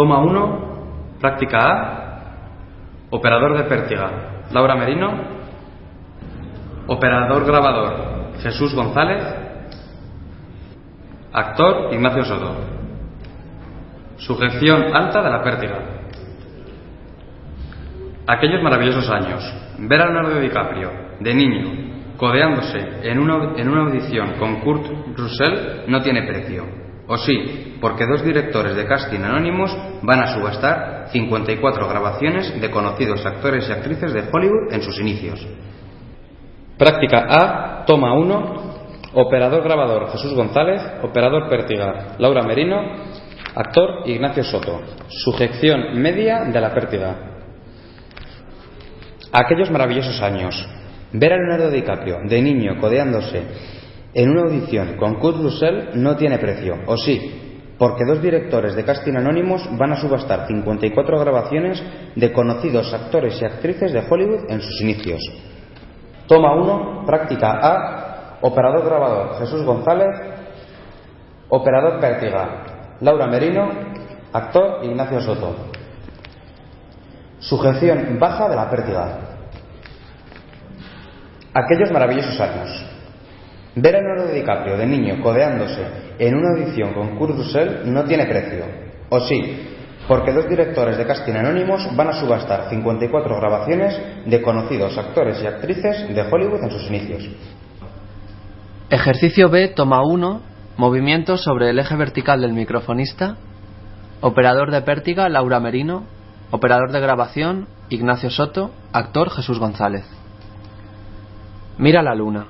Toma 1, práctica A, operador de pértiga, Laura Merino, operador grabador, Jesús González, actor, Ignacio Soto. Sujeción alta de la pértiga. Aquellos maravillosos años, ver a Leonardo DiCaprio, de niño, codeándose en una, en una audición con Kurt Russell no tiene precio. O sí, porque dos directores de casting anónimos van a subastar 54 grabaciones de conocidos actores y actrices de Hollywood en sus inicios. Práctica A, toma 1, operador grabador Jesús González, operador pértiga Laura Merino, actor Ignacio Soto. Sujeción media de la pértiga. Aquellos maravillosos años. Ver a Leonardo DiCaprio de niño codeándose en una audición con Kurt Russell no tiene precio, o sí, porque dos directores de casting anónimos van a subastar 54 grabaciones de conocidos actores y actrices de Hollywood en sus inicios. Toma 1, práctica A, operador grabador Jesús González, operador pértiga Laura Merino, actor Ignacio Soto. Sujeción baja de la pértiga. Aquellos maravillosos años. Ver a Leonardo DiCaprio de niño codeándose en una audición con Kurt Russell no tiene precio. O sí, porque dos directores de casting anónimos van a subastar 54 grabaciones de conocidos actores y actrices de Hollywood en sus inicios. Ejercicio B, toma 1, movimiento sobre el eje vertical del microfonista, operador de pértiga Laura Merino, operador de grabación Ignacio Soto, actor Jesús González. Mira la luna,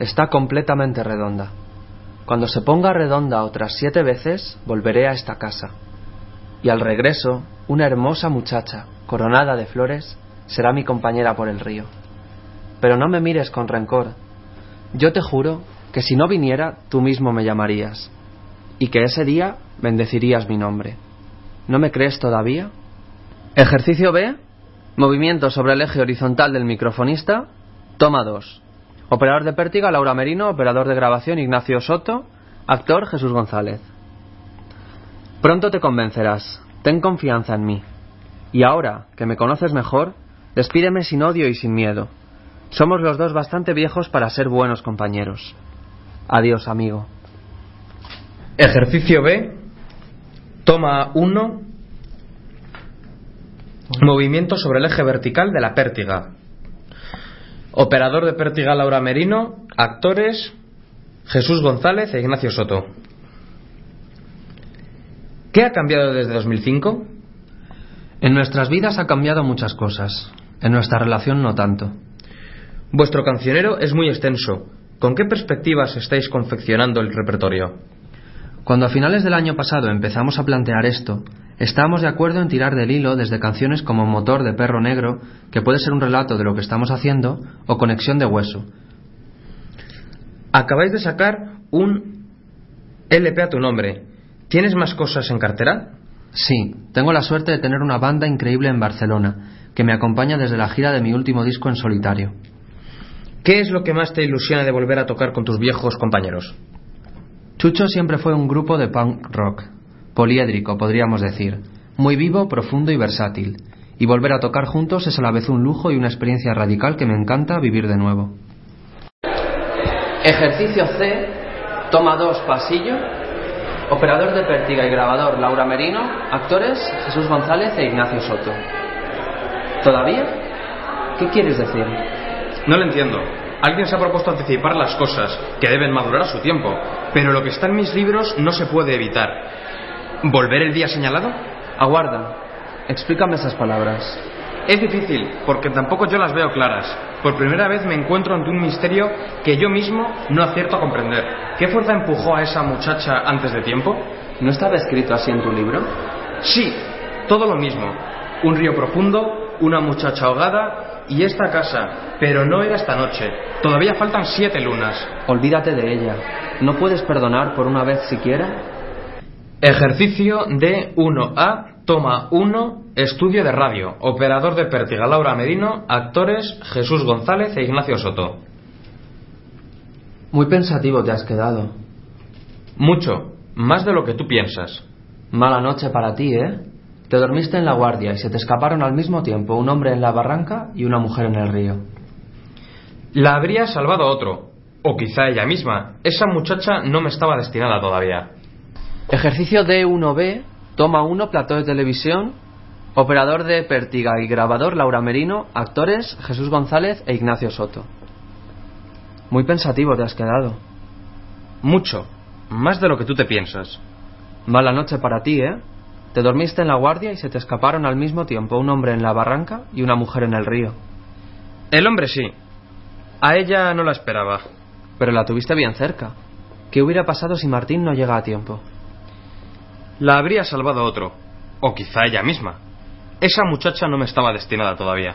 está completamente redonda. Cuando se ponga redonda otras siete veces, volveré a esta casa. Y al regreso, una hermosa muchacha, coronada de flores, será mi compañera por el río. Pero no me mires con rencor. Yo te juro que si no viniera, tú mismo me llamarías. Y que ese día bendecirías mi nombre. ¿No me crees todavía? Ejercicio B. Movimiento sobre el eje horizontal del microfonista. Toma 2. Operador de pértiga Laura Merino, operador de grabación Ignacio Soto, actor Jesús González. Pronto te convencerás, ten confianza en mí. Y ahora, que me conoces mejor, despídeme sin odio y sin miedo. Somos los dos bastante viejos para ser buenos compañeros. Adiós, amigo. Ejercicio B. Toma 1. Movimiento sobre el eje vertical de la pértiga. Operador de pértiga Laura Merino. Actores Jesús González e Ignacio Soto. ¿Qué ha cambiado desde 2005? En nuestras vidas ha cambiado muchas cosas. En nuestra relación no tanto. Vuestro cancionero es muy extenso. ¿Con qué perspectivas estáis confeccionando el repertorio? Cuando a finales del año pasado empezamos a plantear esto, estábamos de acuerdo en tirar del hilo desde canciones como Motor de Perro Negro, que puede ser un relato de lo que estamos haciendo, o Conexión de Hueso. Acabáis de sacar un LP a tu nombre. ¿Tienes más cosas en cartera? Sí, tengo la suerte de tener una banda increíble en Barcelona, que me acompaña desde la gira de mi último disco en solitario. ¿Qué es lo que más te ilusiona de volver a tocar con tus viejos compañeros? Chucho siempre fue un grupo de punk rock, poliédrico, podríamos decir, muy vivo, profundo y versátil, y volver a tocar juntos es a la vez un lujo y una experiencia radical que me encanta vivir de nuevo. Ejercicio C, toma 2, pasillo, operador de pértiga y grabador Laura Merino, actores Jesús González e Ignacio Soto. ¿Todavía? ¿Qué quieres decir? No lo entiendo. Alguien se ha propuesto anticipar las cosas, que deben madurar a su tiempo, pero lo que está en mis libros no se puede evitar. ¿Volver el día señalado? Aguarda. Explícame esas palabras. Es difícil, porque tampoco yo las veo claras. Por primera vez me encuentro ante un misterio que yo mismo no acierto a comprender. ¿Qué fuerza empujó a esa muchacha antes de tiempo? ¿No estaba escrito así en tu libro? Sí, Todo lo mismo. Un río profundo, una muchacha ahogada y esta casa. Pero no era esta noche. Todavía faltan siete lunas. Olvídate de ella. ¿No puedes perdonar por una vez siquiera? Ejercicio D1A, toma 1, estudio de radio. Operador de pértiga Laura Medino, actores Jesús González e Ignacio Soto. Muy pensativo te has quedado. Mucho, más de lo que tú piensas. Mala noche para ti, ¿eh? Te dormiste en la guardia y se te escaparon al mismo tiempo un hombre en la barranca y una mujer en el río. La habría salvado otro, o quizá ella misma. Esa muchacha no me estaba destinada todavía. Ejercicio D1B, toma 1, plató de televisión, operador de pértiga y grabador Laura Merino, actores Jesús González e Ignacio Soto. Muy pensativo te has quedado. Mucho, más de lo que tú te piensas. Mala noche para ti, ¿eh? Te dormiste en la guardia y se te escaparon al mismo tiempo un hombre en la barranca y una mujer en el río. El hombre sí. A ella no la esperaba. Pero la tuviste bien cerca. ¿Qué hubiera pasado si Martín no llega a tiempo? La habría salvado otro, o quizá ella misma. Esa muchacha no me estaba destinada todavía.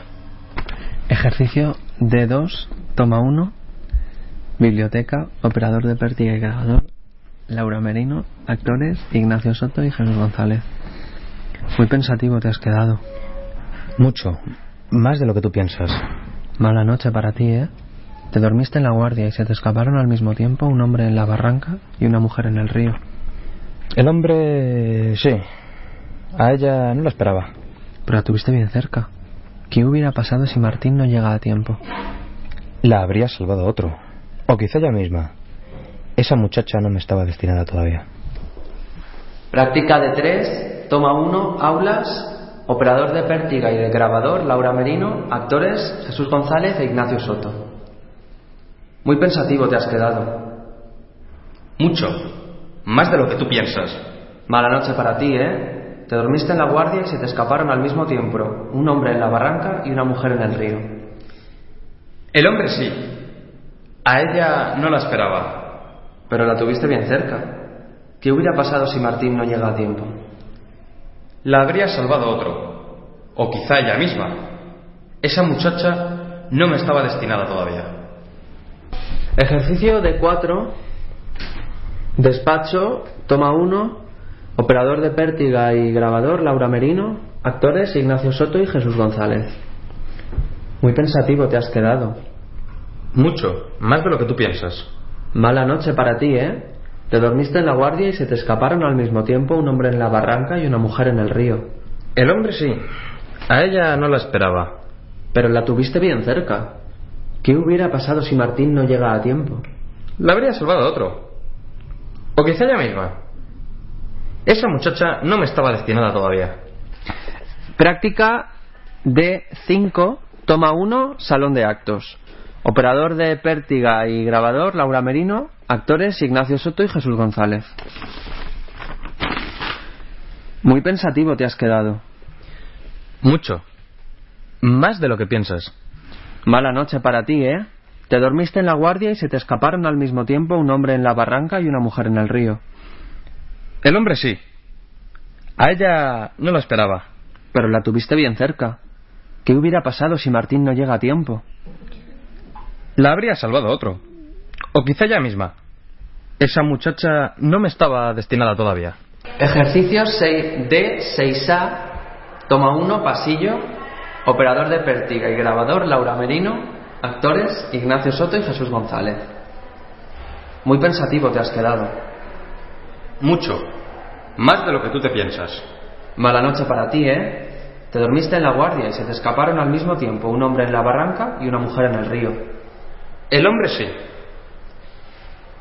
Ejercicio D2, toma 1, biblioteca, operador de pértiga y grabador, Laura Merino, actores Ignacio Soto y Jesús González. Muy pensativo te has quedado. Mucho, más de lo que tú piensas. Mala noche para ti, ¿eh? Te dormiste en la guardia y se te escaparon al mismo tiempo un hombre en la barranca y una mujer en el río. El hombre... sí. A ella no la esperaba. Pero la tuviste bien cerca. ¿Qué hubiera pasado si Martín no llega a tiempo? La habría salvado otro. O quizá ella misma. Esa muchacha no me estaba destinada todavía. Práctica de tres, toma uno, aulas, operador de pértiga y de grabador Laura Merino, actores Jesús González e Ignacio Soto. Muy pensativo te has quedado. Mucho, más de lo que tú piensas. Mala noche para ti, ¿eh? Te dormiste en la guardia y se te escaparon al mismo tiempo un hombre en la barranca y una mujer en el río. El hombre sí. A ella no la esperaba. Pero la tuviste bien cerca. ¿Qué hubiera pasado si Martín no llega a tiempo? La habría salvado otro. O quizá ella misma. Esa muchacha no me estaba destinada todavía. Ejercicio de 4. Despacho, toma 1. Operador de pértiga y grabador Laura Merino. Actores Ignacio Soto y Jesús González. Muy pensativo te has quedado. Mucho, más de lo que tú piensas. Mala noche para ti, ¿eh? Te dormiste en la guardia y se te escaparon al mismo tiempo un hombre en la barranca y una mujer en el río. El hombre sí. A ella no la esperaba. Pero la tuviste bien cerca. ¿Qué hubiera pasado si Martín no llega a tiempo? La habría salvado otro. O quizá ella misma. Esa muchacha no me estaba destinada todavía. Práctica D5, toma 1, salón de actos. Operador de pértiga y grabador Laura Merino, actores Ignacio Soto y Jesús González. Muy pensativo te has quedado. Mucho. Más de lo que piensas. Mala noche para ti, ¿eh? Te dormiste en la guardia y se te escaparon al mismo tiempo un hombre en la barranca y una mujer en el río. El hombre sí. A ella no la esperaba. Pero la tuviste bien cerca. ¿Qué hubiera pasado si Martín no llega a tiempo? La habría salvado otro. O quizá ella misma. Esa muchacha no me estaba destinada todavía. Ejercicio 6D6A, toma 1, pasillo, operador de pértiga y grabador Laura Merino, actores Ignacio Soto y Jesús González. Muy pensativo te has quedado. Mucho. Más de lo que tú te piensas. Mala noche para ti, ¿eh? Te dormiste en la guardia y se te escaparon al mismo tiempo un hombre en la barranca y una mujer en el río. El hombre sí.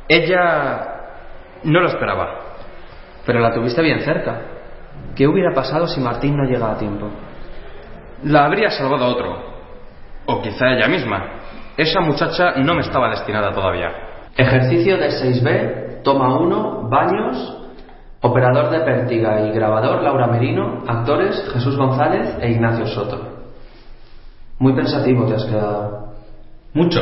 Ella no lo esperaba. Pero la tuviste bien cerca. ¿Qué hubiera pasado si Martín no llega a tiempo? La habría salvado otro. O quizá ella misma. Esa muchacha no me estaba destinada todavía. Ejercicio de 6B, toma 1, baños, operador de pértiga y grabador Laura Merino, actores Jesús González e Ignacio Soto. Muy pensativo te has quedado. Mucho.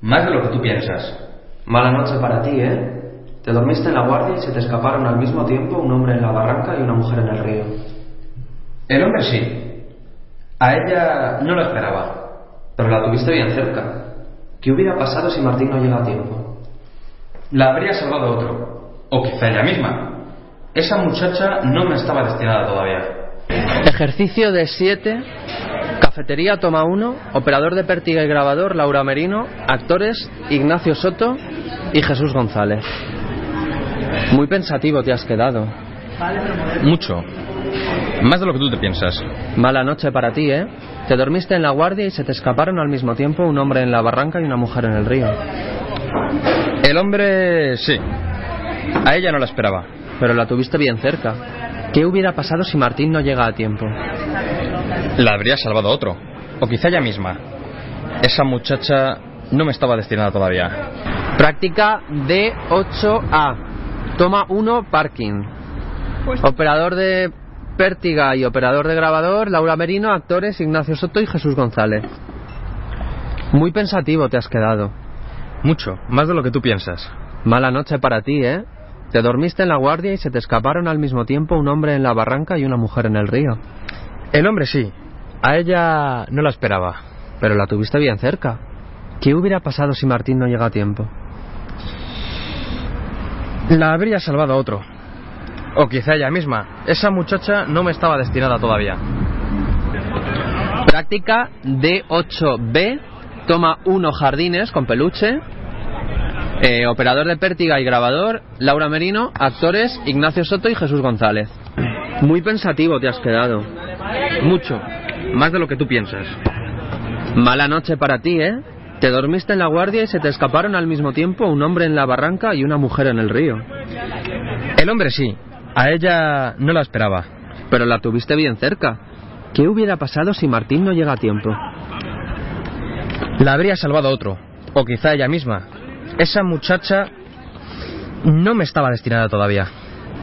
Más de lo que tú piensas. Mala noche para ti, ¿eh? Te dormiste en la guardia y se te escaparon al mismo tiempo un hombre en la barranca y una mujer en el río. El hombre sí. A ella no la esperaba. Pero la tuviste bien cerca. ¿Qué hubiera pasado si Martín no llega a tiempo? La habría salvado otro. O quizá ella misma. Esa muchacha no me estaba destinada todavía. Ejercicio de 7. Cafetería toma 1. Operador de pértiga y grabador Laura Merino. Actores Ignacio Soto y Jesús González. Muy pensativo te has quedado. Mucho. Más de lo que tú te piensas. Mala noche para ti, ¿eh? Te dormiste en la guardia y se te escaparon al mismo tiempo un hombre en la barranca y una mujer en el río. El hombre sí. A ella no la esperaba. Pero la tuviste bien cerca. ¿Qué hubiera pasado si Martín no llega a tiempo? La habría salvado otro. O quizá ella misma. Esa muchacha no me estaba destinada todavía. Práctica D8A. Toma 1, parking. Operador de pértiga y operador de grabador, Laura Merino, actores Ignacio Soto y Jesús González. Muy pensativo te has quedado. Mucho, más de lo que tú piensas. Mala noche para ti, ¿eh? Te dormiste en la guardia y se te escaparon al mismo tiempo un hombre en la barranca y una mujer en el río. El hombre sí. A ella no la esperaba. Pero la tuviste bien cerca. ¿Qué hubiera pasado si Martín no llega a tiempo? La habría salvado otro. O quizá ella misma. Esa muchacha no me estaba destinada todavía. Práctica D8B. Toma 1 jardines con peluche. Eh, operador de pértiga y grabador, Laura Merino. Actores, Ignacio Soto y Jesús González. Muy pensativo te has quedado. Mucho. Más de lo que tú piensas. Mala noche para ti, ¿eh? Te dormiste en la guardia y se te escaparon al mismo tiempo un hombre en la barranca y una mujer en el río. El hombre sí. A ella no la esperaba. Pero la tuviste bien cerca. ¿Qué hubiera pasado si Martín no llega a tiempo? La habría salvado otro. O quizá ella misma. Esa muchacha no me estaba destinada todavía.